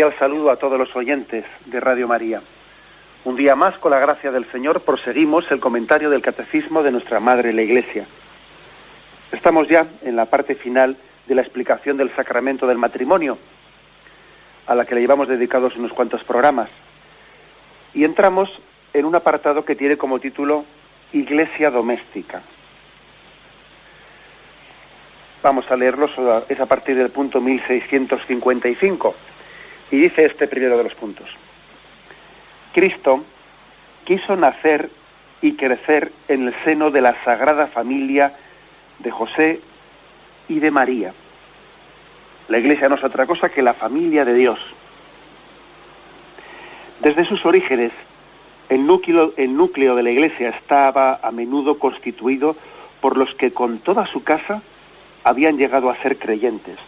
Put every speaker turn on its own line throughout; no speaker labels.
Cordial saludo a todos los oyentes de Radio María. Un día más, con la gracia del Señor, proseguimos el comentario del Catecismo de nuestra Madre la Iglesia. Estamos ya en la parte final de la explicación del sacramento del matrimonio, a la que le llevamos dedicados unos cuantos programas. Y entramos en un apartado que tiene como título Iglesia doméstica. Vamos a leerlo, es a partir del punto 1655 y dice este primero de los puntos. Cristo quiso nacer y crecer en el seno de la sagrada familia de José y de María. La iglesia no es otra cosa que la familia de Dios. Desde sus orígenes, el núcleo, el núcleo de la iglesia estaba a menudo constituido por los que con toda su casa habían llegado a ser creyentes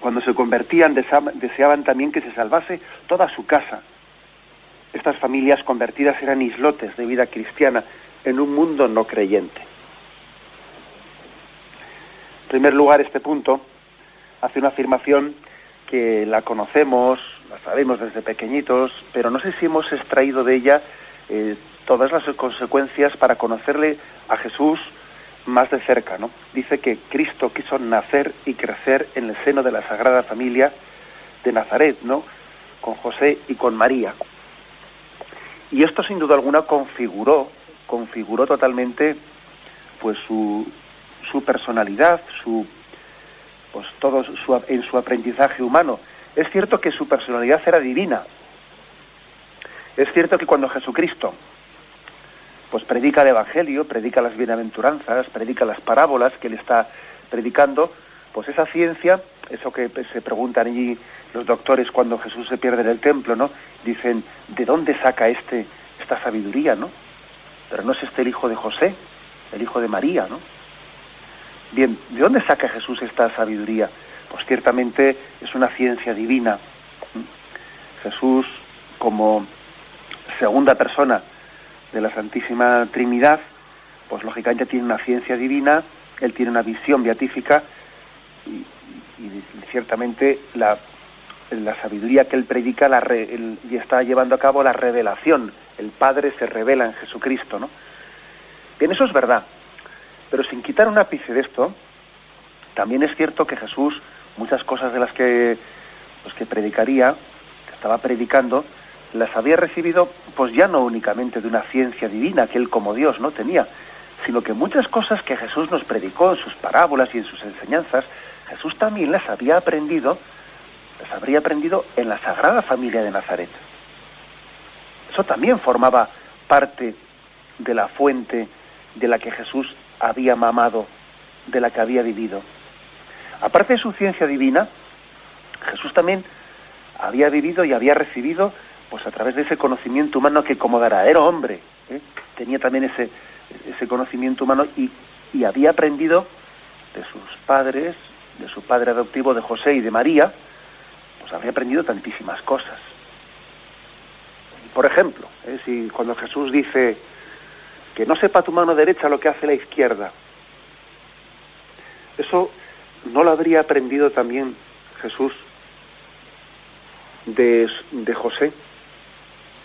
cuando se convertían deseaban también que se salvase toda su casa. Estas familias convertidas eran islotes de vida cristiana en un mundo no creyente. En primer lugar, este punto hace una afirmación que la conocemos, la sabemos desde pequeñitos, pero no sé si hemos extraído de ella eh, todas las consecuencias para conocerle a Jesús más de cerca, ¿no? Dice que Cristo quiso nacer y crecer en el seno de la Sagrada Familia de Nazaret, ¿no? Con José y con María. Y esto sin duda alguna configuró, configuró totalmente pues su, su personalidad, su pues todo su, en su aprendizaje humano. Es cierto que su personalidad era divina. Es cierto que cuando Jesucristo pues predica el Evangelio, predica las bienaventuranzas, predica las parábolas que él está predicando, pues esa ciencia, eso que se preguntan allí los doctores cuando Jesús se pierde en el templo, ¿no? Dicen, ¿de dónde saca este esta sabiduría, no? Pero no es este el hijo de José, el hijo de María, ¿no? Bien, ¿de dónde saca Jesús esta sabiduría? Pues ciertamente es una ciencia divina. Jesús, como segunda persona de la Santísima Trinidad, pues lógicamente tiene una ciencia divina, él tiene una visión beatífica y, ciertamente la, la, sabiduría que él predica la y está llevando a cabo la revelación. El Padre se revela en Jesucristo, ¿no? Bien, eso es verdad. Pero sin quitar un ápice de esto, también es cierto que Jesús, muchas cosas de las que, pues, que predicaría, que estaba predicando, las había recibido pues ya no únicamente de una ciencia divina que él como Dios no tenía, sino que muchas cosas que Jesús nos predicó en sus parábolas y en sus enseñanzas, Jesús también las había aprendido, las habría aprendido en la Sagrada Familia de Nazaret. Eso también formaba parte de la fuente de la que Jesús había mamado, de la que había vivido. Aparte de su ciencia divina, Jesús también había vivido y había recibido pues a través de ese conocimiento humano que como era hombre, ¿eh? tenía también ese, ese conocimiento humano y, y había aprendido de sus padres, de su padre adoptivo de José y de María, pues había aprendido tantísimas cosas. Por ejemplo, ¿eh? si cuando Jesús dice que no sepa tu mano derecha lo que hace la izquierda, eso no lo habría aprendido también Jesús de, de José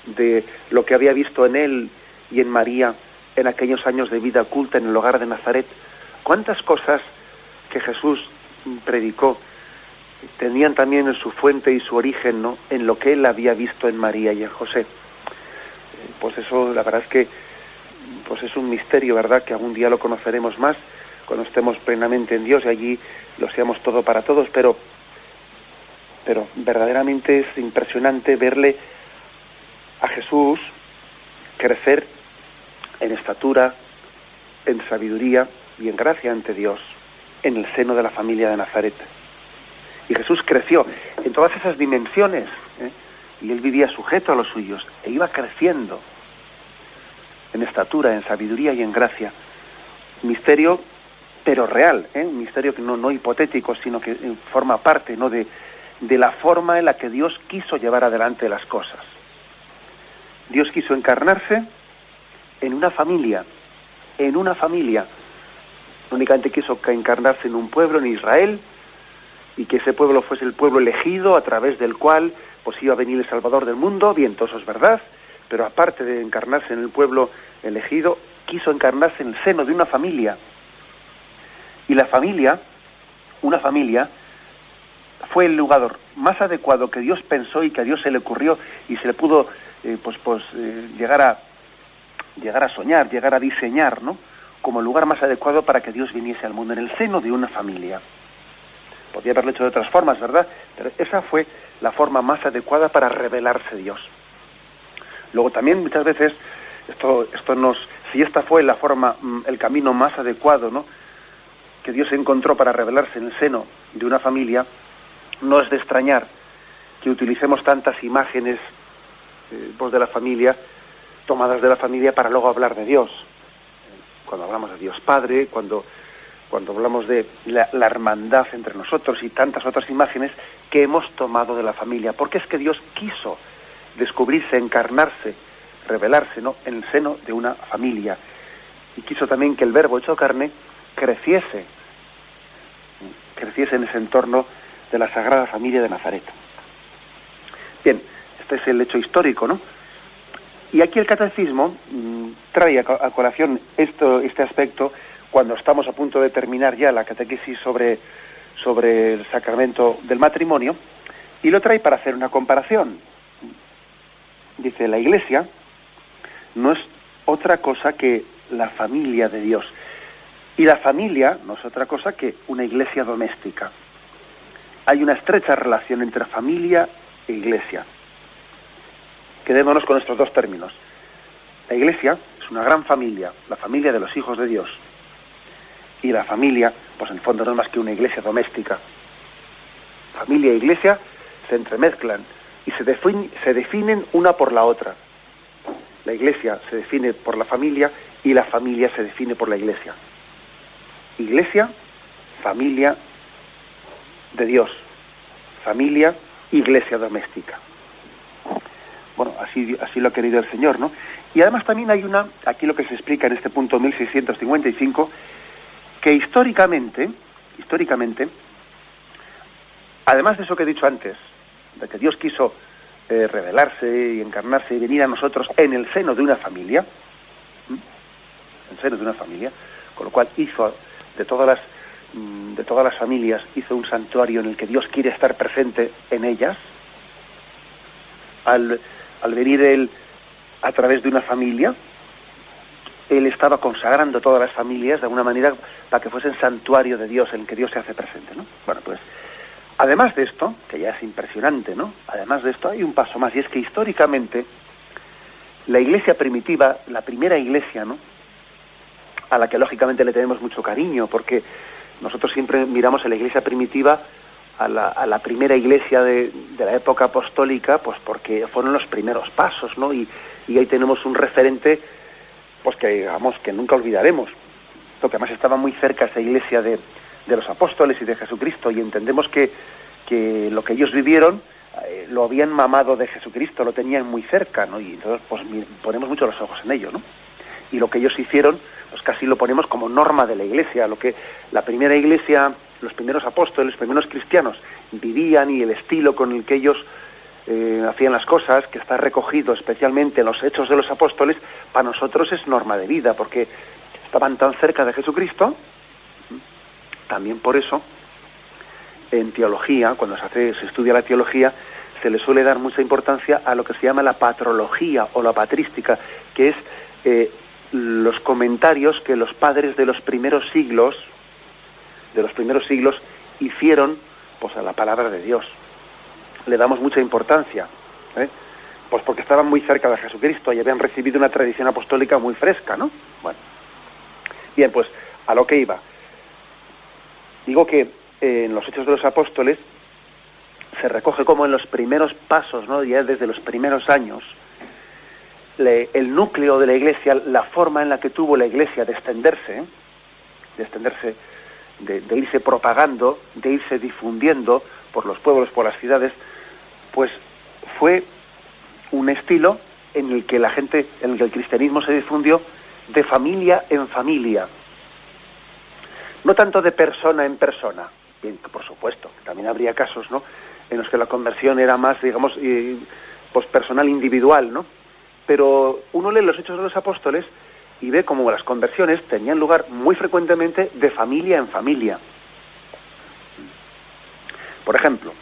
de lo que había visto en él y en María en aquellos años de vida oculta en el hogar de Nazaret. ¿Cuántas cosas que Jesús predicó tenían también en su fuente y su origen ¿no? en lo que él había visto en María y en José? Pues eso, la verdad es que pues es un misterio, ¿verdad? Que algún día lo conoceremos más cuando estemos plenamente en Dios y allí lo seamos todo para todos, pero pero verdaderamente es impresionante verle a Jesús crecer en estatura, en sabiduría y en gracia ante Dios en el seno de la familia de Nazaret. Y Jesús creció en todas esas dimensiones ¿eh? y él vivía sujeto a los suyos e iba creciendo en estatura, en sabiduría y en gracia. Misterio, pero real, ¿eh? un misterio que no, no hipotético, sino que forma parte ¿no? de, de la forma en la que Dios quiso llevar adelante las cosas. Dios quiso encarnarse en una familia, en una familia. Únicamente quiso encarnarse en un pueblo, en Israel, y que ese pueblo fuese el pueblo elegido a través del cual pues iba a venir el Salvador del mundo, bien, todo eso es verdad, pero aparte de encarnarse en el pueblo elegido, quiso encarnarse en el seno de una familia. Y la familia, una familia, fue el lugar más adecuado que Dios pensó y que a Dios se le ocurrió y se le pudo eh, pues, pues eh, llegar a llegar a soñar, llegar a diseñar, ¿no? Como el lugar más adecuado para que Dios viniese al mundo, en el seno de una familia. Podría haberlo hecho de otras formas, ¿verdad? Pero esa fue la forma más adecuada para revelarse Dios. Luego también muchas veces esto, esto nos, si esta fue la forma, mm, el camino más adecuado, ¿no? Que Dios encontró para revelarse en el seno de una familia, no es de extrañar que utilicemos tantas imágenes eh, pues de la familia, tomadas de la familia para luego hablar de Dios. Cuando hablamos de Dios Padre, cuando, cuando hablamos de la, la, hermandad entre nosotros y tantas otras imágenes que hemos tomado de la familia, porque es que Dios quiso descubrirse, encarnarse, revelarse ¿no? en el seno de una familia. Y quiso también que el verbo hecho carne creciese, creciese en ese entorno de la Sagrada Familia de Nazaret. Bien, este es el hecho histórico, ¿no? Y aquí el catecismo mmm, trae a, a colación esto, este aspecto cuando estamos a punto de terminar ya la catequesis sobre, sobre el sacramento del matrimonio, y lo trae para hacer una comparación. Dice, la Iglesia no es otra cosa que la familia de Dios. Y la familia no es otra cosa que una iglesia doméstica. Hay una estrecha relación entre familia e iglesia. Quedémonos con estos dos términos. La iglesia es una gran familia, la familia de los hijos de Dios. Y la familia, pues en el fondo no es más que una iglesia doméstica. Familia e iglesia se entremezclan y se, se definen una por la otra. La iglesia se define por la familia y la familia se define por la iglesia. Iglesia, familia de Dios. Familia, iglesia doméstica. Bueno, así, así lo ha querido el Señor, ¿no? Y además también hay una, aquí lo que se explica en este punto 1655, que históricamente, históricamente, además de eso que he dicho antes, de que Dios quiso eh, revelarse y encarnarse y venir a nosotros en el seno de una familia, en el seno de una familia, con lo cual hizo de todas las de todas las familias hizo un santuario en el que Dios quiere estar presente en ellas. Al, al venir él a través de una familia, él estaba consagrando todas las familias de alguna manera para que fuesen santuario de Dios en el que Dios se hace presente, ¿no? Bueno, pues Además de esto, que ya es impresionante, ¿no? Además de esto hay un paso más y es que históricamente la iglesia primitiva, la primera iglesia, ¿no? A la que lógicamente le tenemos mucho cariño, porque nosotros siempre miramos a la iglesia primitiva, a la, primera iglesia de, la época apostólica, pues porque fueron los primeros pasos, ¿no? Y, y ahí tenemos un referente, pues que digamos que nunca olvidaremos, porque además estaba muy cerca esa iglesia de, los apóstoles y de Jesucristo y entendemos que, que lo que ellos vivieron eh, lo habían mamado de Jesucristo, lo tenían muy cerca, ¿no? Y entonces pues ponemos mucho los ojos en ello, ¿no? Y lo que ellos hicieron, pues casi lo ponemos como norma de la Iglesia, lo que la primera Iglesia, los primeros apóstoles, los primeros cristianos vivían y el estilo con el que ellos eh, hacían las cosas, que está recogido especialmente en los hechos de los apóstoles, para nosotros es norma de vida, porque estaban tan cerca de Jesucristo, también por eso, en teología, cuando se, estudia la teología, se le suele dar mucha importancia a lo que se llama la patrología o la patrística, que es eh, los comentarios que los padres de los primeros siglos, de los primeros siglos, hicieron pues a la palabra de Dios. le damos mucha importancia. ¿eh? Pues porque estaban muy cerca de Jesucristo y habían recibido una tradición apostólica muy fresca, ¿no? Bueno. Bien, pues a lo que iba. Digo que eh, en los Hechos de los Apóstoles se recoge como en los primeros pasos, ¿no? ya desde los primeros años, el núcleo de la Iglesia, la forma en la que tuvo la Iglesia de extenderse, de extenderse, de, irse propagando, de irse difundiendo por los pueblos, por las ciudades, pues fue un estilo en el que la gente, en el que el cristianismo se difundió de familia en familia, no tanto de persona en persona, bien, por supuesto, también habría casos, ¿no? en los que la conversión era más, digamos, pues personal individual, ¿no? Pero uno lee los Hechos de los Apóstoles y ve como las conversiones tenían lugar muy frecuentemente de familia en familia. Por ejemplo,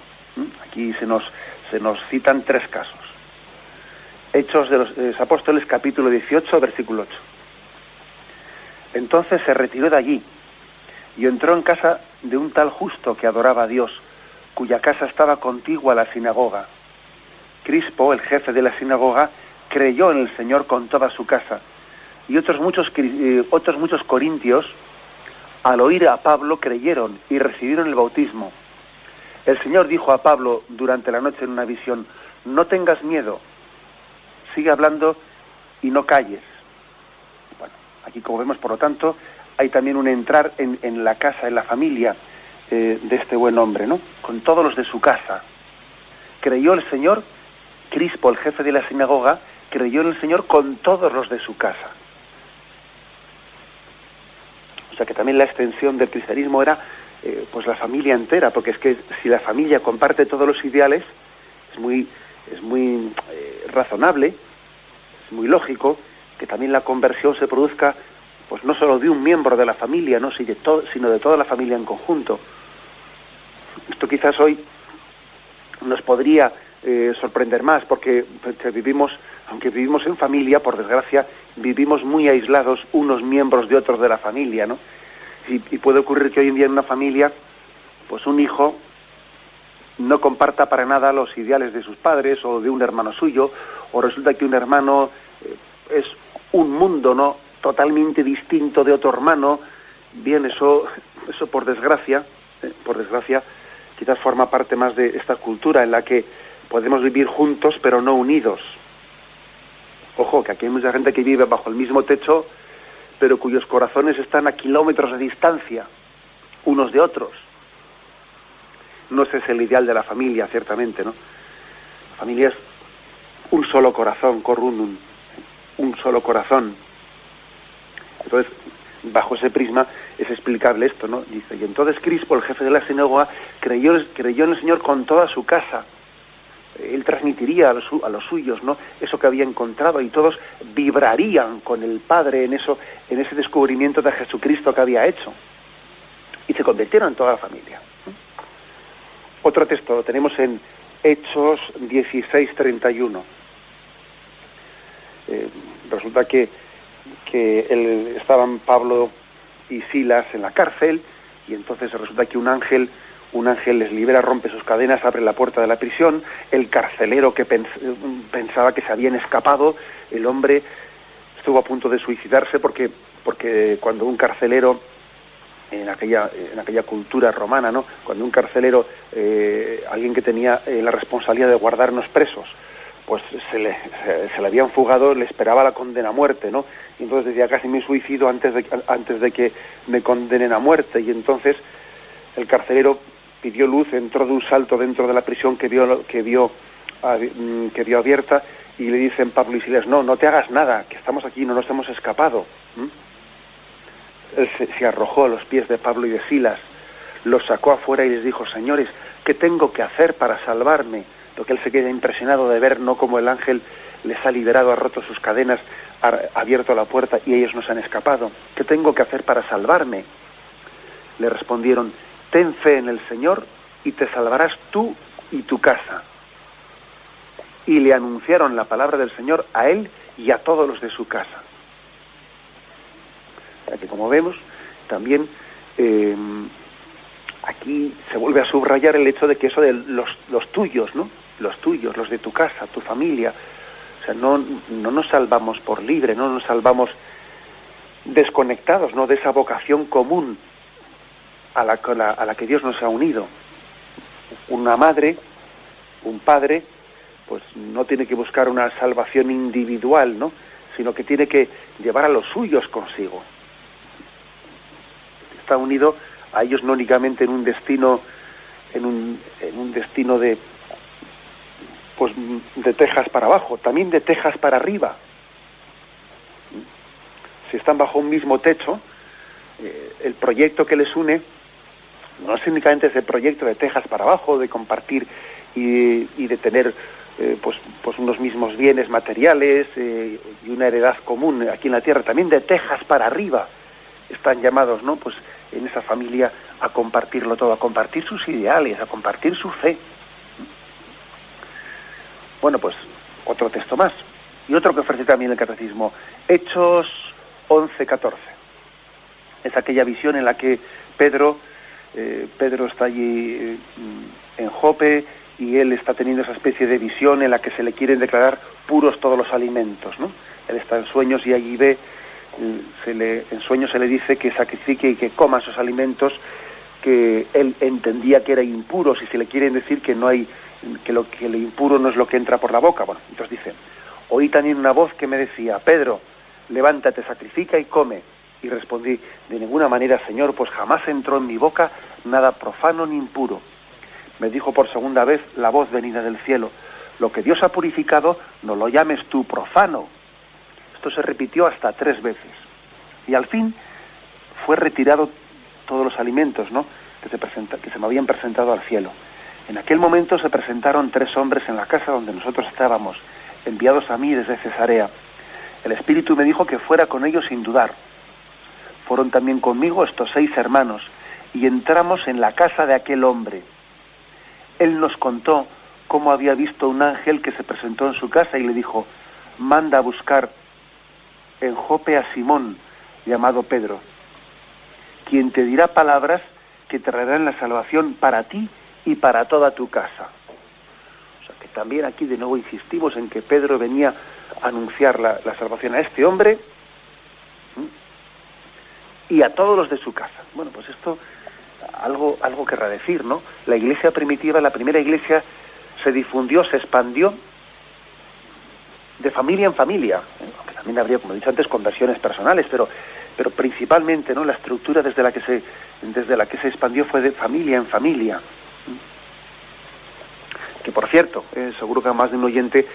aquí se nos, se nos citan tres casos. Hechos de los, Apóstoles, capítulo 18, versículo 8. Entonces se retiró de allí y entró en casa de un tal justo que adoraba a Dios cuya casa estaba contigua a la sinagoga. Crispo, el jefe de la sinagoga, creyó en el Señor con toda su casa. Y otros muchos, eh, otros muchos corintios, al oír a Pablo, creyeron y recibieron el bautismo. El Señor dijo a Pablo durante la noche en una visión, no tengas miedo, sigue hablando y no calles. Bueno, aquí como vemos, por lo tanto, hay también un entrar en, en la casa, en la familia, eh, de este buen hombre, ¿no? Con todos los de su casa. Creyó el Señor, Crispo, el jefe de la sinagoga, creyó en el Señor con todos los de su casa. O sea que también la extensión del cristianismo era eh, pues la familia entera, porque es que si la familia comparte todos los ideales, es muy, es muy eh, razonable, es muy lógico que también la conversión se produzca pues no solo de un miembro de la familia, ¿no? sino de toda la familia en conjunto. Esto quizás hoy nos podría eh, sorprender más porque vivimos, aunque vivimos en familia, por desgracia, vivimos muy aislados unos miembros de otros de la familia, ¿no? Y, y puede ocurrir que hoy en día en una familia, pues un hijo no comparta para nada los ideales de sus padres o de un hermano suyo, o resulta que un hermano eh, es un mundo, ¿no? Totalmente distinto de otro hermano. Bien, eso, eso por desgracia, eh, por desgracia, quizás forma parte más de esta cultura en la que podemos vivir juntos pero no unidos. Ojo, que aquí hay mucha gente que vive bajo el mismo techo, pero cuyos corazones están a kilómetros de distancia, unos de otros. No ese es el ideal de la familia, ciertamente, ¿no? La familia es un solo corazón, corrunum, un solo corazón. Entonces, bajo ese prisma es explicable esto, ¿no? Dice, y entonces Crispo, el jefe de la sinagoga, creyó, creyó en el Señor con toda su casa. Él transmitiría a los, a los, suyos, ¿no? Eso que había encontrado y todos vibrarían con el Padre en eso, en ese descubrimiento de Jesucristo que había hecho. Y se convirtieron en toda la familia. Otro texto lo tenemos en Hechos 16:31. Eh, resulta que que estaban Pablo y Silas en la cárcel y entonces resulta que un ángel un ángel les libera, rompe sus cadenas, abre la puerta de la prisión, el carcelero que pensaba que se habían escapado, el hombre estuvo a punto de suicidarse porque porque cuando un carcelero en aquella en aquella cultura romana, ¿no? Cuando un carcelero eh, alguien que tenía eh, la responsabilidad de guardarnos presos pues se le, se, le habían fugado, le esperaba la condena a muerte, ¿no? Y entonces decía, casi me suicido antes de, antes de que me condenen a muerte. Y entonces el carcelero pidió luz, entró de un salto dentro de la prisión que vio, que vio, mm, que vio abierta y le dicen Pablo y Silas, no, no te hagas nada, que estamos aquí, no nos hemos escapado. Él se, arrojó a los pies de Pablo y de Silas, los sacó afuera y les dijo, señores, ¿qué tengo que hacer para salvarme? que él se queda impresionado de ver no como el ángel les ha liberado, ha roto sus cadenas, ha abierto la puerta y ellos nos han escapado. ¿Qué tengo que hacer para salvarme? Le respondieron, ten fe en el Señor y te salvarás tú y tu casa. Y le anunciaron la palabra del Señor a él y a todos los de su casa. O que como vemos, también eh, aquí se vuelve a subrayar el hecho de que eso de los, los tuyos, ¿no? Los tuyos, los de tu casa, tu familia. O sea, no, no nos salvamos por libre, no nos salvamos desconectados, ¿no? De esa vocación común a la, a la que Dios nos ha unido. Una madre, un padre, pues no tiene que buscar una salvación individual, ¿no? Sino que tiene que llevar a los suyos consigo. Está unido a ellos no únicamente en un destino, en un, en un destino de, pues de Texas para abajo, también de Texas para arriba. Si están bajo un mismo techo, eh, el proyecto que les une no es únicamente ese proyecto de Texas para abajo, de compartir y, de tener eh, pues, pues unos mismos bienes materiales eh, y una heredad común aquí en la tierra, también de Texas para arriba están llamados, ¿no? Pues en esa familia a compartirlo todo, a compartir sus ideales, a compartir su fe. Bueno, pues otro texto más. Y otro que ofrece también el catecismo, Hechos 11, 14. Es aquella visión en la que Pedro, Pedro está allí eh, en Jope y él está teniendo esa especie de visión en la que se le quieren declarar puros todos los alimentos, ¿no? Él está en sueños y allí ve se le, en sueños se le dice que sacrifique y que coma esos alimentos que él entendía que eran impuros y se le quieren decir que no hay que lo que lo impuro no es lo que entra por la boca. Bueno, entonces dice, oí también una voz que me decía, Pedro, levántate, sacrifica y come. Y respondí, de ninguna manera, Señor, pues jamás entró en mi boca nada profano ni impuro. Me dijo por segunda vez la voz venida del cielo, lo que Dios ha purificado, no lo llames tú profano. Esto se repitió hasta tres veces. Y al fin fue retirado todos los alimentos ¿no? que, se presenta, que se me habían presentado al cielo. En aquel momento se presentaron tres hombres en la casa donde nosotros estábamos, enviados a mí desde Cesarea. El Espíritu me dijo que fuera con ellos sin dudar. Fueron también conmigo estos seis hermanos y entramos en la casa de aquel hombre. Él nos contó cómo había visto un ángel que se presentó en su casa y le dijo, manda a buscar en Jope a Simón, llamado Pedro, quien te dirá palabras que traerán la salvación para ti y para toda tu casa. O sea que también aquí de nuevo insistimos en que Pedro venía a anunciar la, salvación a este hombre y a todos los de su casa. Bueno, pues esto algo, algo querrá decir, ¿no? La iglesia primitiva, la primera iglesia, se difundió, se expandió de familia en familia, aunque también habría, como he dicho antes, conversiones personales, pero, pero principalmente ¿no? la estructura desde la que se, desde la que se expandió fue de familia en familia. Que por cierto, eh, seguro que más de un oyente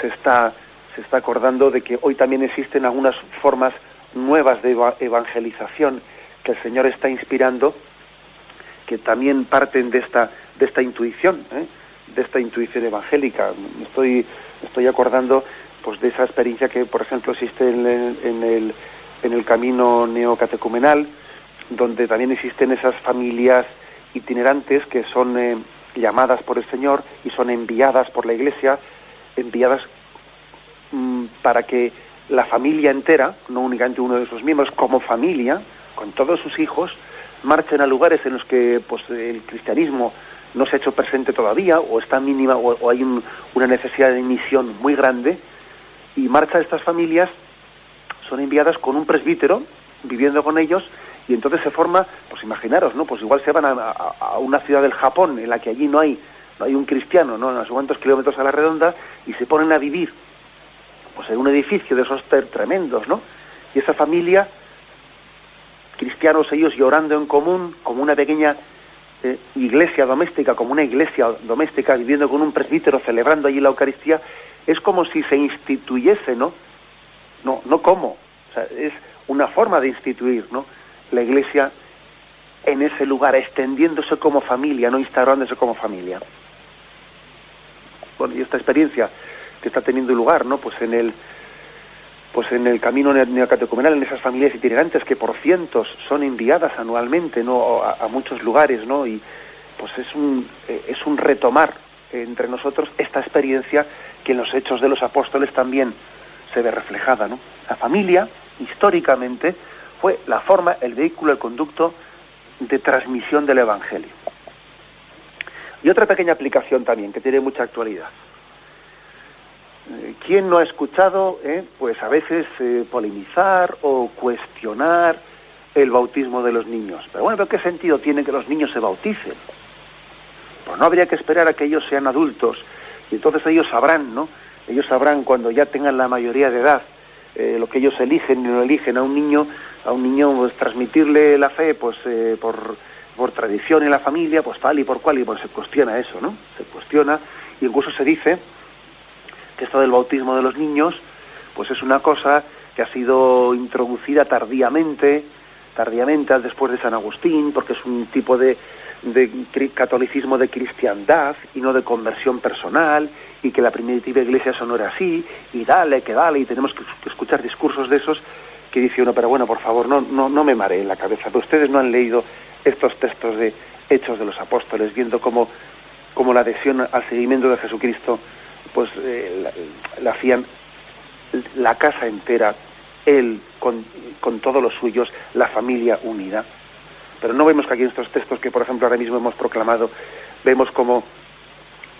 se está, se está acordando de que hoy también existen algunas formas nuevas de evangelización que el Señor está inspirando, que también parten de esta, de esta intuición, ¿eh? de esta intuición evangélica. Estoy, estoy acordando pues de esa experiencia que, por ejemplo, existe en el, en el, en el camino neocatecumenal, donde también existen esas familias itinerantes que son eh, llamadas por el Señor y son enviadas por la Iglesia, enviadas mm, para que la familia entera, no únicamente uno de sus miembros, como familia, con todos sus hijos, marchen a lugares en los que pues, el cristianismo no se ha hecho presente todavía o está mínima o, hay una necesidad de misión muy grande y marcha estas familias son enviadas con un presbítero viviendo con ellos y entonces se forma, pues imaginaros, ¿no? Pues igual se van a, una ciudad del Japón en la que allí no hay no hay un cristiano, ¿no? A cuantos kilómetros a la redonda y se ponen a vivir pues en un edificio de esos tremendos, ¿no? Y esa familia cristianos ellos llorando en común como una pequeña eh, iglesia doméstica, como una iglesia doméstica viviendo con un presbítero celebrando allí la Eucaristía es como si se instituyese, ¿no? No, no como. O sea, es una forma de instituir, ¿no? La iglesia en ese lugar, extendiéndose como familia, no instaurándose como familia. Bueno, y esta experiencia que está teniendo lugar, ¿no? Pues en el pues en el camino neocatecumenal, en esas familias itinerantes que por cientos son enviadas anualmente, ¿no? A, a muchos lugares, ¿no? Y pues es un eh, es un retomar entre nosotros esta experiencia que en los hechos de los apóstoles también se ve reflejada. ¿no? La familia, históricamente, fue la forma, el vehículo, el conducto de transmisión del Evangelio. Y otra pequeña aplicación también, que tiene mucha actualidad. Eh, ¿Quién no ha escuchado, eh, pues a veces, eh, polemizar o cuestionar el bautismo de los niños? Pero bueno, ¿pero qué sentido tiene que los niños se bauticen? Pues no habría que esperar a que ellos sean adultos y entonces ellos sabrán, ¿no? Ellos sabrán cuando ya tengan la mayoría de edad lo que ellos eligen y no eligen a un niño, a un niño pues, transmitirle la fe, pues por, por tradición en la familia, pues tal y por cual, y pues se cuestiona eso, ¿no? Se cuestiona y incluso se dice esto del bautismo de los niños, pues es una cosa que ha sido introducida tardíamente, tardíamente después de San Agustín, porque es un tipo de, de catolicismo de cristiandad y no de conversión personal, y que la primitiva iglesia eso no era así, y dale, que dale, y tenemos que escuchar discursos de esos que dice uno, pero bueno, por favor, no, no, no me mareen la cabeza, ustedes no han leído estos textos de Hechos de los Apóstoles, viendo cómo, cómo la adhesión al seguimiento de Jesucristo pues eh, hacían la casa entera, él con, con todos los suyos, la familia unida. Pero no vemos que aquí en estos textos que, por ejemplo, ahora mismo hemos proclamado, vemos como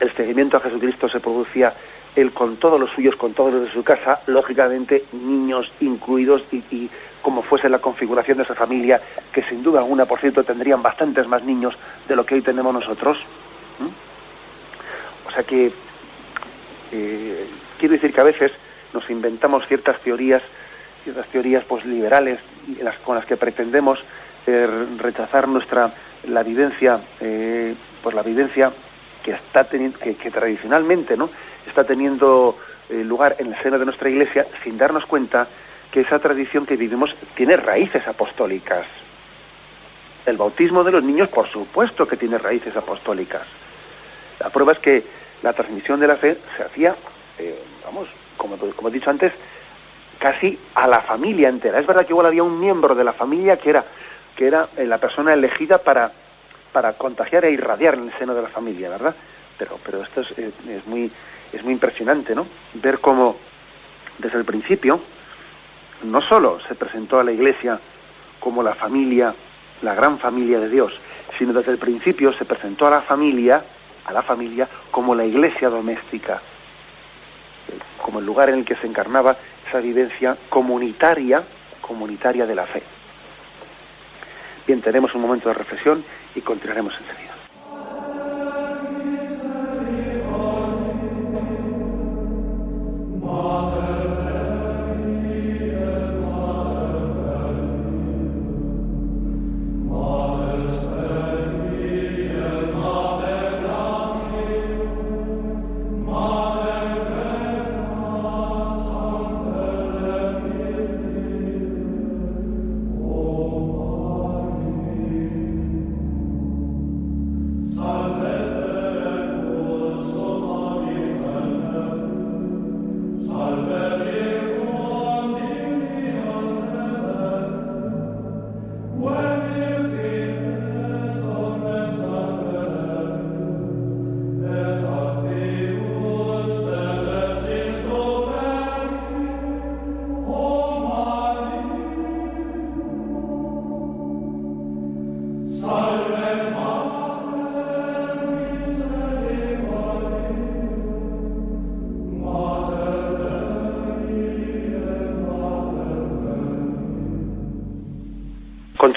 el seguimiento a Jesucristo se producía él con todos los suyos, con todos los de su casa, lógicamente niños incluidos y, como fuese la configuración de esa familia, que sin duda alguna, por cierto, tendrían bastantes más niños de lo que hoy tenemos nosotros. O sea que eh, quiero decir que a veces nos inventamos ciertas teorías, ciertas teorías pues liberales las, con las que pretendemos eh, rechazar nuestra la vivencia, eh, pues la vivencia que está teniendo, que, tradicionalmente, ¿no? está teniendo lugar en el seno de nuestra Iglesia, sin darnos cuenta que esa tradición que vivimos tiene raíces apostólicas. El bautismo de los niños, por supuesto que tiene raíces apostólicas. La prueba es que la transmisión de la fe se hacía, eh, vamos, como, como he dicho antes, casi a la familia entera. Es verdad que igual había un miembro de la familia que era, que era eh, la persona elegida para, para contagiar e irradiar en el seno de la familia, ¿verdad? Pero, pero esto es, eh, es, muy, es muy impresionante, ¿no? Ver cómo desde el principio no solo se presentó a la Iglesia como la familia, la gran familia de Dios, sino desde el principio se presentó a la familia a la familia como la iglesia doméstica, como el lugar en el que se encarnaba esa vivencia comunitaria, comunitaria de la fe. Bien, tenemos un momento de reflexión y continuaremos enseguida.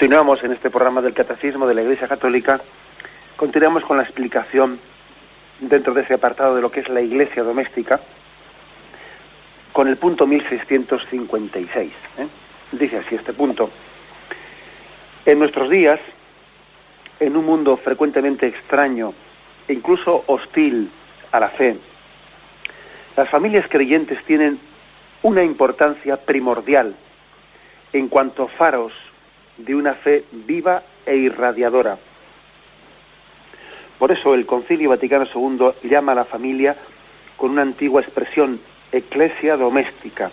Continuamos en este programa del Catecismo de la Iglesia Católica, continuamos con la explicación dentro de ese apartado de lo que es la Iglesia doméstica, con el punto 1656. ¿eh? Dice así este punto. En nuestros días, en un mundo frecuentemente extraño e incluso hostil a la fe, las familias creyentes tienen una importancia primordial en cuanto faros de una fe viva e irradiadora. Por eso el Concilio Vaticano II llama a la familia con una antigua expresión, eclesia doméstica.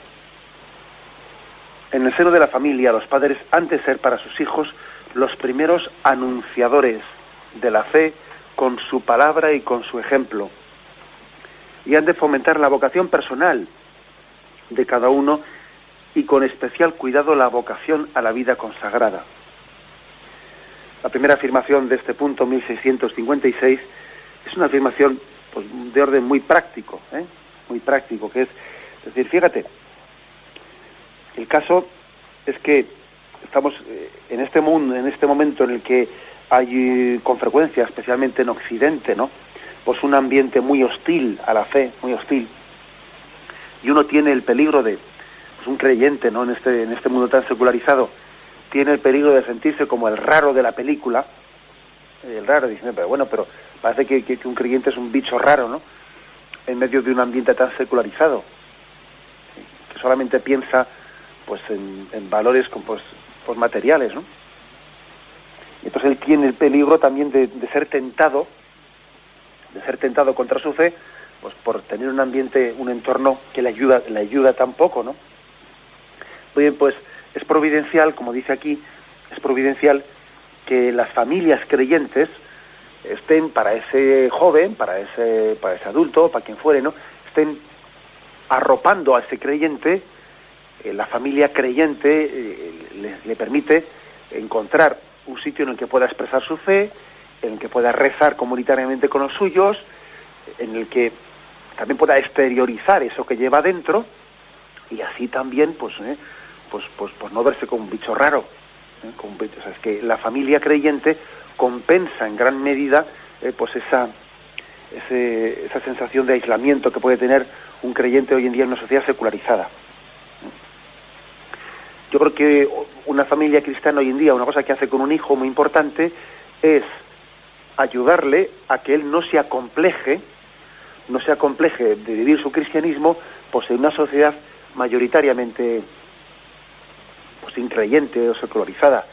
En el seno de la familia, los padres han de ser para sus hijos los primeros anunciadores de la fe con su palabra y con su ejemplo. Y han de fomentar la vocación personal de cada uno y con especial cuidado la vocación a la vida consagrada. la primera afirmación de este punto 1656 es una afirmación pues, de orden muy práctico, ¿eh? muy práctico, que es, es decir, fíjate, el caso es que estamos eh, en este mundo, en este momento en el que hay con frecuencia, especialmente en Occidente, ¿no? Pues un ambiente muy hostil a la fe, muy hostil. Y uno tiene el peligro de, un creyente, ¿no? En este, en este mundo tan secularizado, tiene el peligro de sentirse como el raro de la película, el raro, diciendo, pero bueno, pero parece que, un creyente es un bicho raro, ¿no? En medio de un ambiente tan secularizado, que solamente piensa pues en, valores pues, pues materiales, ¿no? Entonces él tiene el peligro también de, de, ser tentado, de ser tentado contra su fe, pues por tener un ambiente, un entorno que le ayuda, le ayuda tan poco, ¿no? Muy bien, pues es providencial, como dice aquí, es providencial que las familias creyentes estén para ese joven, para ese, para ese adulto, para quien fuere, ¿no? estén arropando a ese creyente, eh, la familia creyente eh, le, permite encontrar un sitio en el que pueda expresar su fe, en el que pueda rezar comunitariamente con los suyos, en el que también pueda exteriorizar eso que lleva dentro y así también, pues, eh, pues, pues, pues no verse como un bicho raro, o sea, es que la familia creyente compensa en gran medida eh, pues esa, ese, esa sensación de aislamiento que puede tener un creyente hoy en día en una sociedad secularizada. Yo creo que una familia cristiana hoy en día, una cosa que hace con un hijo muy importante es ayudarle a que él no se acompleje, no se acompleje de vivir su cristianismo pues en una sociedad mayoritariamente pues increyente o secularizada.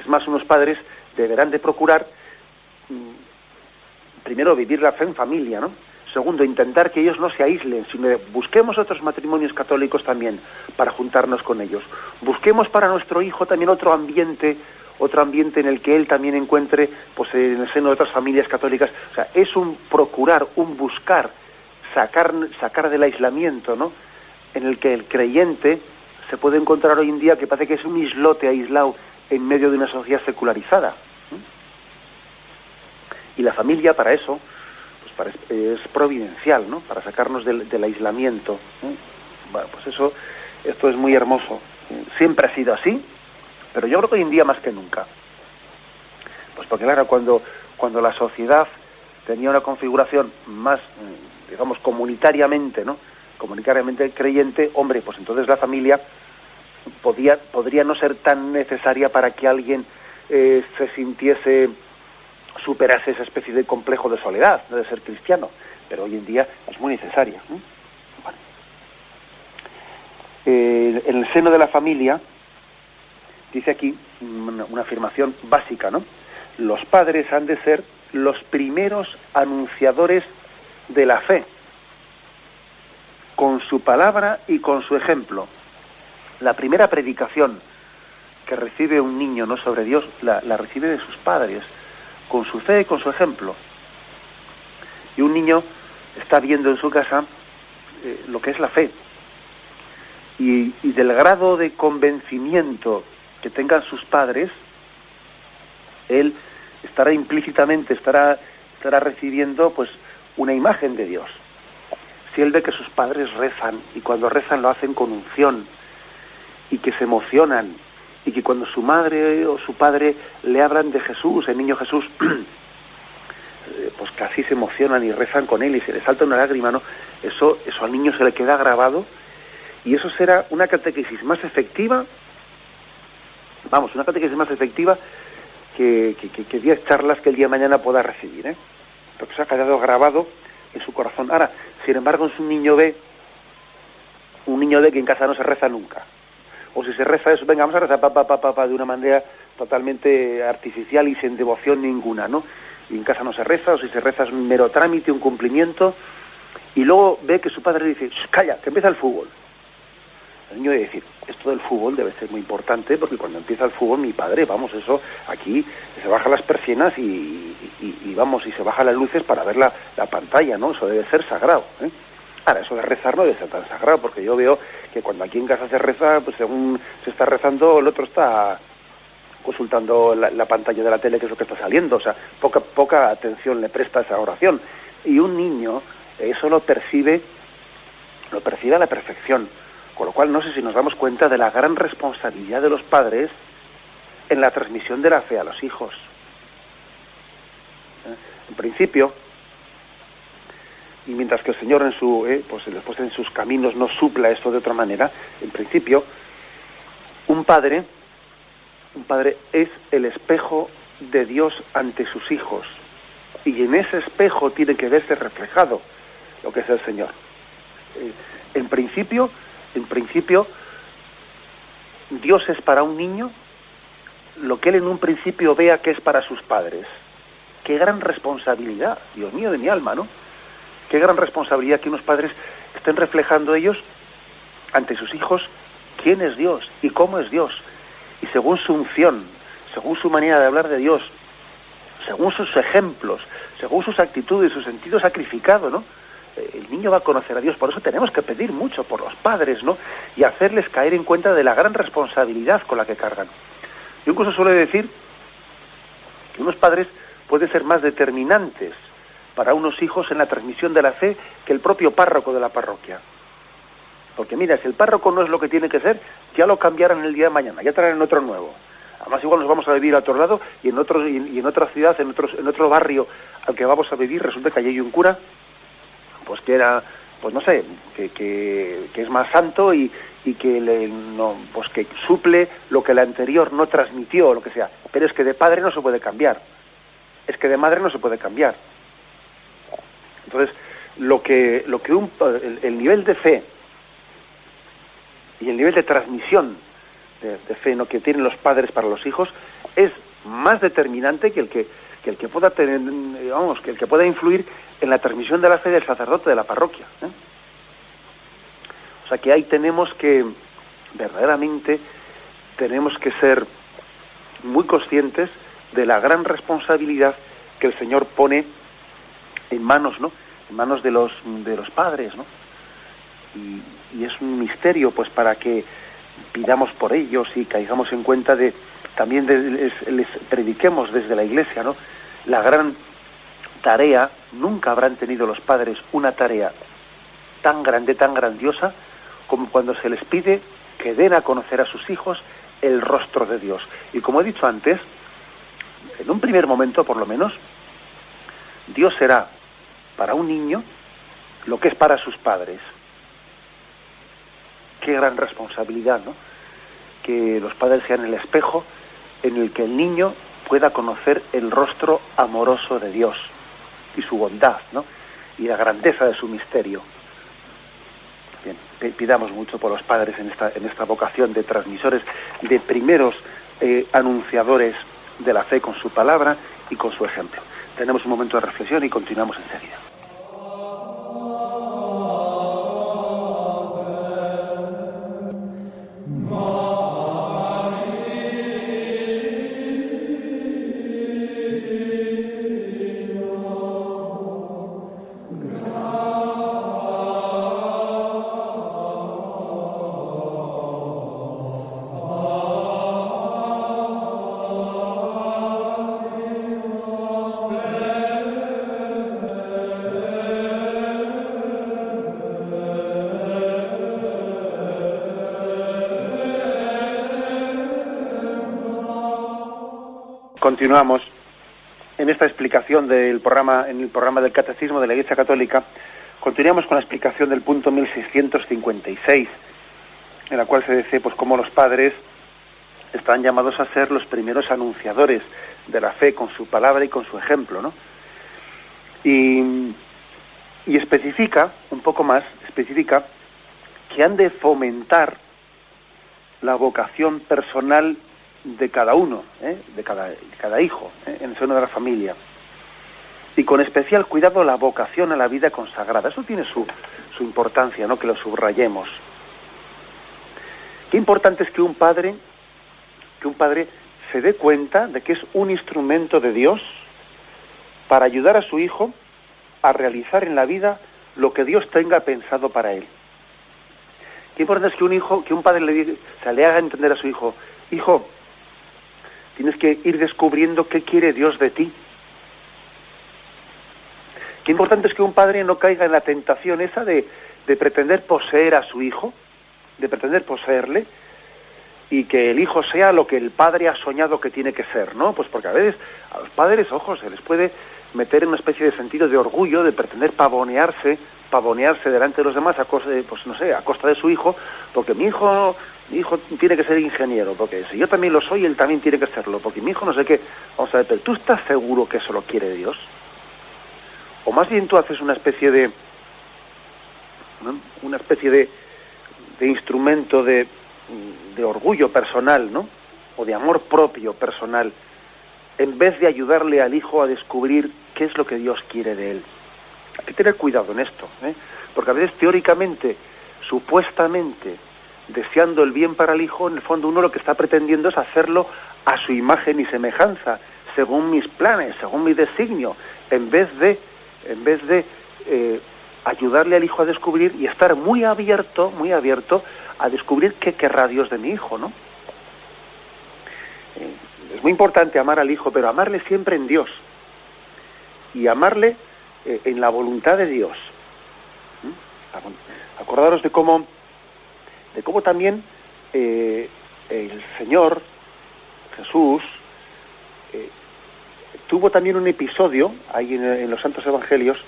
Es más, unos padres deberán de procurar mm, primero vivir la fe en familia, ¿no? Segundo, intentar que ellos no se aíslen, sino busquemos otros matrimonios católicos también para juntarnos con ellos. Busquemos para nuestro hijo también otro ambiente, otro ambiente en el que él también encuentre, pues en el seno de otras familias católicas. O sea, es un procurar, un buscar, sacar, sacar del aislamiento, ¿no? En el que el creyente se puede encontrar hoy en día que parece que es un islote aislado en medio de una sociedad secularizada. Y la familia para eso pues es providencial, ¿no? Para sacarnos del, aislamiento. Bueno, pues eso, esto es muy hermoso. Siempre ha sido así, pero yo creo que hoy en día más que nunca. Pues porque claro, cuando, cuando la sociedad tenía una configuración más, digamos, comunitariamente, ¿no? Comunitariamente creyente, hombre, pues entonces la familia podía, podría no ser tan necesaria para que alguien eh, se sintiese, superase esa especie de complejo de soledad, de ser cristiano, pero hoy en día es muy necesaria. Eh, en el seno de la familia, dice aquí una, una afirmación básica, ¿no? Los padres han de ser los primeros anunciadores de la fe, con su palabra y con su ejemplo la primera predicación que recibe un niño no sobre Dios la, recibe de sus padres, con su fe y con su ejemplo. Y un niño está viendo en su casa eh, lo que es la fe. Y, del grado de convencimiento que tengan sus padres, él estará implícitamente, estará, estará recibiendo pues una imagen de Dios. Si él ve que sus padres rezan y cuando rezan lo hacen con unción, y que se emocionan y que cuando su madre o su padre le hablan de Jesús, el niño Jesús, eh, pues casi se emocionan y rezan con él y se le salta una lágrima, ¿no? Eso, eso al niño se le queda grabado y eso será una catequesis más efectiva, vamos, una catequesis más efectiva que, que, que, diez charlas que el día de mañana pueda recibir, ¿eh? Porque se ha quedado grabado en su corazón. Ahora, sin embargo, es un niño ve, un niño ve que en casa no se reza nunca o si se reza eso, venga, vamos a rezar pa, pa, pa, pa, de una manera totalmente artificial y sin devoción ninguna, ¿no? Y en casa no se reza, o si se reza es un mero trámite, un cumplimiento, y luego ve que su padre dice, calla, que empieza el fútbol. Niño debe decir, esto del fútbol debe ser muy importante porque cuando empieza el fútbol mi padre, vamos, eso aquí se bajan las persianas y, y, vamos, y se bajan las luces para ver la, la pantalla, ¿no? Eso debe ser sagrado. ¿eh? Ahora, eso de rezar no debe ser tan sagrado, porque yo veo que cuando aquí en casa se reza, pues según se está rezando, el otro está consultando la, pantalla de la tele qué es lo que está saliendo, o sea, poca, poca atención le presta esa oración. Y un niño eso lo percibe, lo percibe a la perfección. Con lo cual no sé si nos damos cuenta de la gran responsabilidad de los padres en la transmisión de la fe a los hijos. ¿Eh? En principio, y mientras que el Señor en su, eh, pues después en sus caminos no supla esto de otra manera, en principio, un padre, un padre es el espejo de Dios ante sus hijos y en ese espejo tiene que verse reflejado lo que es el Señor. Eh, en principio, en principio, Dios es para un niño lo que él en un principio vea que es para sus padres. Qué gran responsabilidad, Dios mío de mi alma, ¿no? Qué gran responsabilidad que unos padres estén reflejando ellos ante sus hijos quién es Dios y cómo es Dios. Y según su unción, según su manera de hablar de Dios, según sus ejemplos, según sus actitudes, su sentido sacrificado, ¿no? El niño va a conocer a Dios, por eso tenemos que pedir mucho por los padres, ¿no? Y hacerles caer en cuenta de la gran responsabilidad con la que cargan. Yo incluso suelo decir que unos padres pueden ser más determinantes para unos hijos en la transmisión de la fe que el propio párroco de la parroquia. Porque mira, si el párroco no es lo que tiene que ser, ya lo cambiarán el día de mañana, ya traerán otro nuevo. Además igual nos vamos a vivir a otro lado y en otro y en otra ciudad, en otro, en otro barrio al que vamos a vivir resulta que hay un cura pues que era pues no sé que, es más santo y, que le, no, pues que suple lo que el anterior no transmitió o lo que sea. Pero es que de padre no se puede cambiar. Es que de madre no se puede cambiar. Entonces lo que lo que un, el, nivel de fe y el nivel de transmisión de, de fe ¿no? que tienen los padres para los hijos es más determinante que el que que el que pueda tener, vamos, que el que pueda influir en la transmisión de la fe del sacerdote de la parroquia. ¿eh? O sea que ahí tenemos que, verdaderamente, tenemos que ser muy conscientes de la gran responsabilidad que el Señor pone en manos, ¿no? En manos de los de los padres, ¿no? Y, y es un misterio, pues, para que pidamos por ellos y caigamos en cuenta de también les, prediquemos desde la iglesia, ¿no? La gran tarea, nunca habrán tenido los padres una tarea tan grande, tan grandiosa, como cuando se les pide que den a conocer a sus hijos el rostro de Dios. Y como he dicho antes, en un primer momento por lo menos, Dios será para un niño lo que es para sus padres. Qué gran responsabilidad, ¿no? Que los padres sean el espejo en el que el niño pueda conocer el rostro amoroso de Dios y su bondad, ¿no? Y la grandeza de su misterio. Bien, pidamos mucho por los padres en esta, en esta vocación de transmisores, de primeros eh, anunciadores de la fe con su palabra y con su ejemplo. Tenemos un momento de reflexión y continuamos enseguida. Continuamos en esta explicación del programa, en el programa del Catecismo de la Iglesia Católica, continuamos con la explicación del punto 1656, en la cual se dice pues cómo los padres están llamados a ser los primeros anunciadores de la fe con su palabra y con su ejemplo, ¿no? Y, y especifica, un poco más, especifica que han de fomentar la vocación personal de cada uno, ¿eh? de, cada, hijo, ¿eh? en el seno de la familia. Y con especial cuidado la vocación a la vida consagrada. Eso tiene su, su importancia, ¿no? Que lo subrayemos. Qué importante es que un padre, que un padre se dé cuenta de que es un instrumento de Dios para ayudar a su hijo a realizar en la vida lo que Dios tenga pensado para él. Qué importante es que un hijo, que un padre le, diga, le haga entender a su hijo, hijo, Tienes que ir descubriendo qué quiere Dios de ti. Qué importante es que un padre no caiga en la tentación esa de, de pretender poseer a su hijo, de pretender poseerle, y que el hijo sea lo que el padre ha soñado que tiene que ser, ¿no? Pues porque a veces a los padres, ojo, se les puede meter en una especie de sentido de orgullo, de pretender pavonearse, pavonearse delante de los demás a costa de, pues no sé, a costa de su hijo, porque mi hijo, mi hijo tiene que ser ingeniero, porque si yo también lo soy, él también tiene que serlo, porque mi hijo no sé qué. Vamos a ver, pero tú estás seguro que eso lo quiere Dios? O más bien tú haces una especie de, una especie de, de instrumento de, de orgullo personal, ¿no? O de amor propio personal, en vez de ayudarle al hijo a descubrir qué es lo que Dios quiere de él. Hay que tener cuidado en esto, ¿eh? porque a veces teóricamente, supuestamente, deseando el bien para el hijo, en el fondo uno lo que está pretendiendo es hacerlo a su imagen y semejanza, según mis planes, según mi designio, en vez de, en vez de eh, ayudarle al hijo a descubrir y estar muy abierto, muy abierto a descubrir qué querrá Dios de mi hijo, ¿no? Eh, es muy importante amar al hijo, pero amarle siempre en Dios y amarle eh, en la voluntad de Dios. ¿Mm? Acordaros de cómo, de cómo también eh, el Señor Jesús tuvo también un episodio ahí en los Santos Evangelios,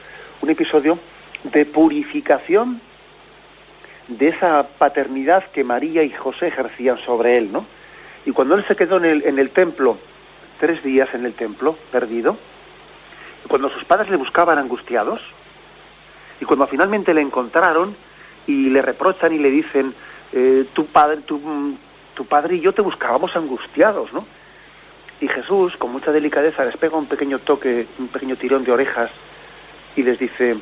un episodio de purificación de esa paternidad que María y José ejercían sobre él, ¿no? Y cuando él se quedó en el, en el templo, tres días en el templo, perdido, y cuando sus padres le buscaban angustiados, y cuando finalmente le encontraron y le reprochan y le dicen, eh, tu, padre, tu, tu padre y yo te buscábamos angustiados, ¿no? Y Jesús, con mucha delicadeza, les pega un pequeño toque, un pequeño tirón de orejas y les dice,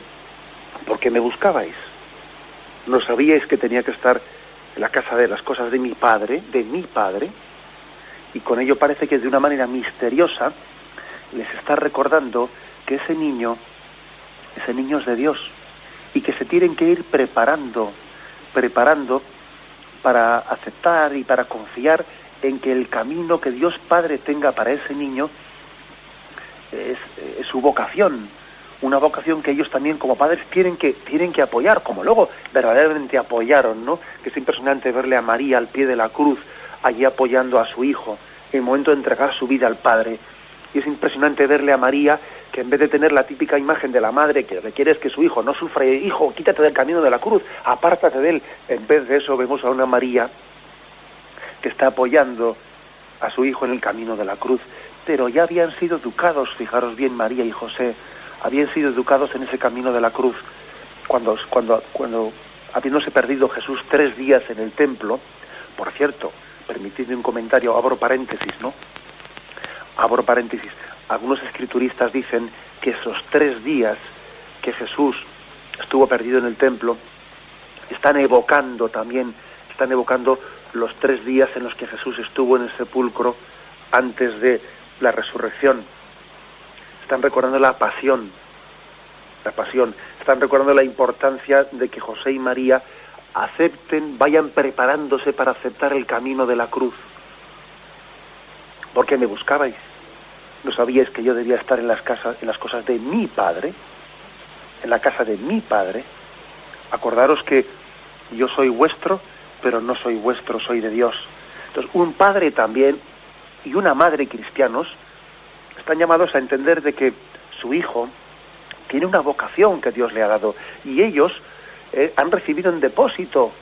¿por qué me buscabais? ¿No sabíais que tenía que estar en la casa de las cosas de mi padre, de mi padre? Y con ello parece que de una manera misteriosa les está recordando que ese niño, ese niño es de Dios y que se tienen que ir preparando, preparando para aceptar y para confiar en que el camino que Dios Padre tenga para ese niño es, su vocación, una vocación que ellos también como padres tienen que tienen que apoyar, como luego verdaderamente apoyaron, ¿no? Que es impresionante verle a María al pie de la cruz allí apoyando a su hijo en el momento de entregar su vida al Padre. Y es impresionante verle a María que en vez de tener la típica imagen de la madre que requiere es que su hijo no sufra, hijo, quítate del camino de la cruz, apártate de él. En vez de eso vemos a una María que está apoyando a su hijo en el camino de la cruz. Pero ya habían sido educados, fijaros bien, María y José, habían sido educados en ese camino de la cruz. Cuando, cuando, cuando habiéndose perdido Jesús tres días en el templo, por cierto, permitidme un comentario, abro paréntesis, ¿no? Abro paréntesis. Algunos escrituristas dicen que esos tres días que Jesús estuvo perdido en el templo están evocando también, están evocando los tres días en los que Jesús estuvo en el sepulcro antes de la resurrección están recordando la pasión, la pasión, están recordando la importancia de que José y María acepten, vayan preparándose para aceptar el camino de la cruz. ¿Por qué me buscabais? ¿No sabíais que yo debía estar en las casas, en las cosas de mi padre? En la casa de mi padre. Acordaros que yo soy vuestro, pero no soy vuestro, soy de Dios. Entonces, un padre también y una madre cristianos están llamados a entender de que su hijo tiene una vocación que Dios le ha dado y ellos eh, han recibido en depósito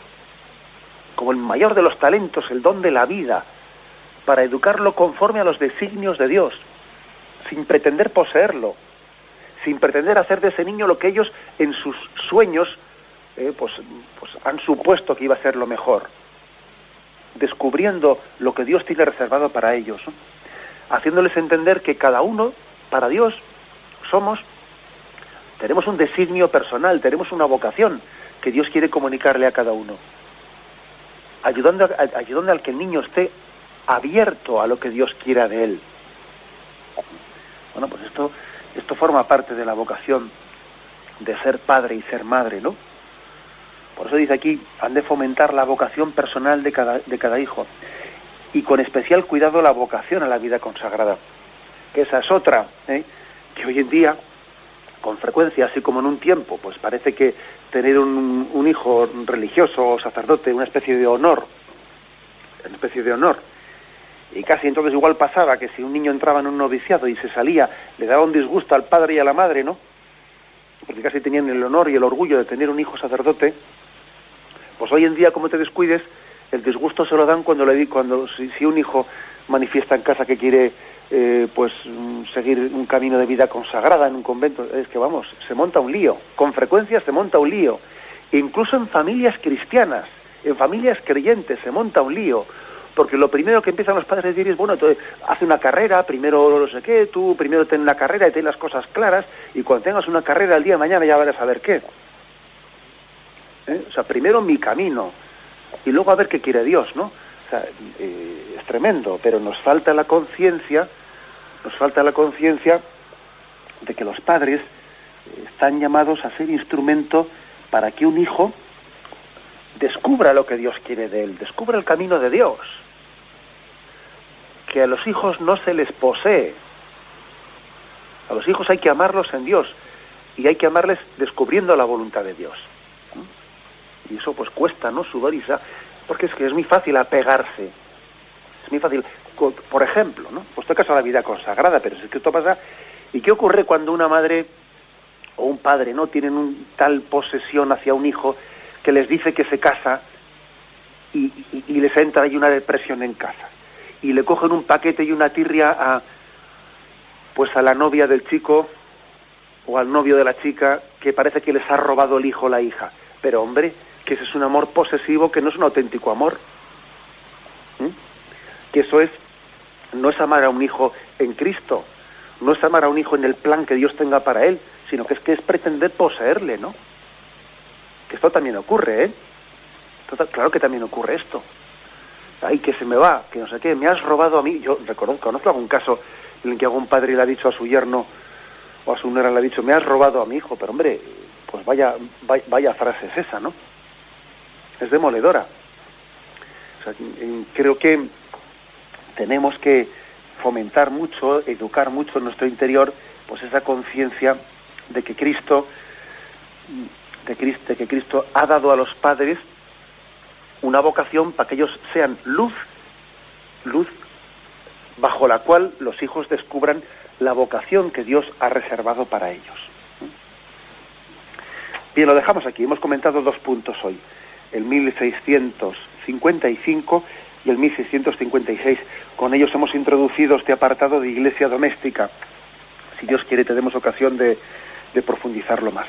como el mayor de los talentos el don de la vida para educarlo conforme a los designios de Dios sin pretender poseerlo sin pretender hacer de ese niño lo que ellos en sus sueños eh, pues, pues han supuesto que iba a ser lo mejor descubriendo lo que Dios tiene reservado para ellos haciéndoles entender que cada uno, para Dios, somos, tenemos un designio personal, tenemos una vocación que Dios quiere comunicarle a cada uno, ayudando, ayudando al que el niño esté abierto a lo que Dios quiera de él. Bueno, pues esto, esto forma parte de la vocación de ser padre y ser madre, ¿no? Por eso dice aquí, han de fomentar la vocación personal de cada, de cada hijo. y con especial cuidado la vocación a la vida consagrada. Que esa es otra, ¿eh? que hoy en día, con frecuencia, así como en un tiempo, pues parece que tener un, un hijo religioso o sacerdote, una especie de honor, una especie de honor, y casi entonces igual pasaba que si un niño entraba en un noviciado y se salía, le daba un disgusto al padre y a la madre, ¿no? Porque casi tenían el honor y el orgullo de tener un hijo sacerdote. Pues hoy en día, como te descuides, el disgusto se lo dan cuando le di, cuando si, un hijo manifiesta en casa que quiere eh, pues mm, seguir un camino de vida consagrada en un convento, es que vamos, se monta un lío, con frecuencia se monta un lío, incluso en familias cristianas, en familias creyentes se monta un lío, porque lo primero que empiezan los padres a decir es, bueno, entonces, hace una carrera, primero no sé qué, tú primero ten una carrera y ten las cosas claras, y cuando tengas una carrera el día de mañana ya verás a ver qué. ¿Eh? O sea, primero mi camino, y luego a ver qué quiere Dios, ¿no? O sea, eh, es tremendo, pero nos falta la conciencia, nos falta la conciencia de que los padres están llamados a ser instrumento para que un hijo descubra lo que Dios quiere de él, descubra el camino de Dios. Que a los hijos no se les posee. A los hijos hay que amarlos en Dios y hay que amarles descubriendo la voluntad de Dios. Y eso pues cuesta, ¿no? Sudor y porque es que es muy fácil apegarse. Es muy fácil. Por ejemplo, ¿no? Pues tocas a la vida consagrada, pero es que esto pasa. ¿Y qué ocurre cuando una madre o un padre no tienen un tal posesión hacia un hijo que les dice que se casa y, les entra ahí una depresión en casa. Y le cogen un paquete y una tirria a pues a la novia del chico o al novio de la chica que parece que les ha robado el hijo o la hija. Pero hombre que ese es un amor posesivo que no es un auténtico amor. Que eso es no es amar a un hijo en Cristo no es amar a un hijo en el plan que Dios tenga para él sino que es que es pretender poseerle no esto también ocurre, ¿eh? claro que también ocurre esto. Ay, que se me va, que no sé qué, me has robado a mí. Yo reconozco, conozco algún caso en el que algún padre le ha dicho a su yerno o a su nuera le ha dicho, me has robado a mi hijo, pero hombre, pues vaya, vaya, frase es esa, ¿no? Es demoledora. Creo que tenemos que fomentar mucho, educar mucho en nuestro interior, pues esa conciencia de que Cristo de Cristo, que Cristo ha dado a los padres una vocación para que ellos sean luz, luz bajo la cual los hijos descubran la vocación que Dios ha reservado para ellos. Bien, lo dejamos aquí. Hemos comentado dos puntos hoy, el 1655 y el 1656. Con ellos hemos introducido este apartado de iglesia doméstica. Si Dios quiere, tenemos ocasión de profundizarlo más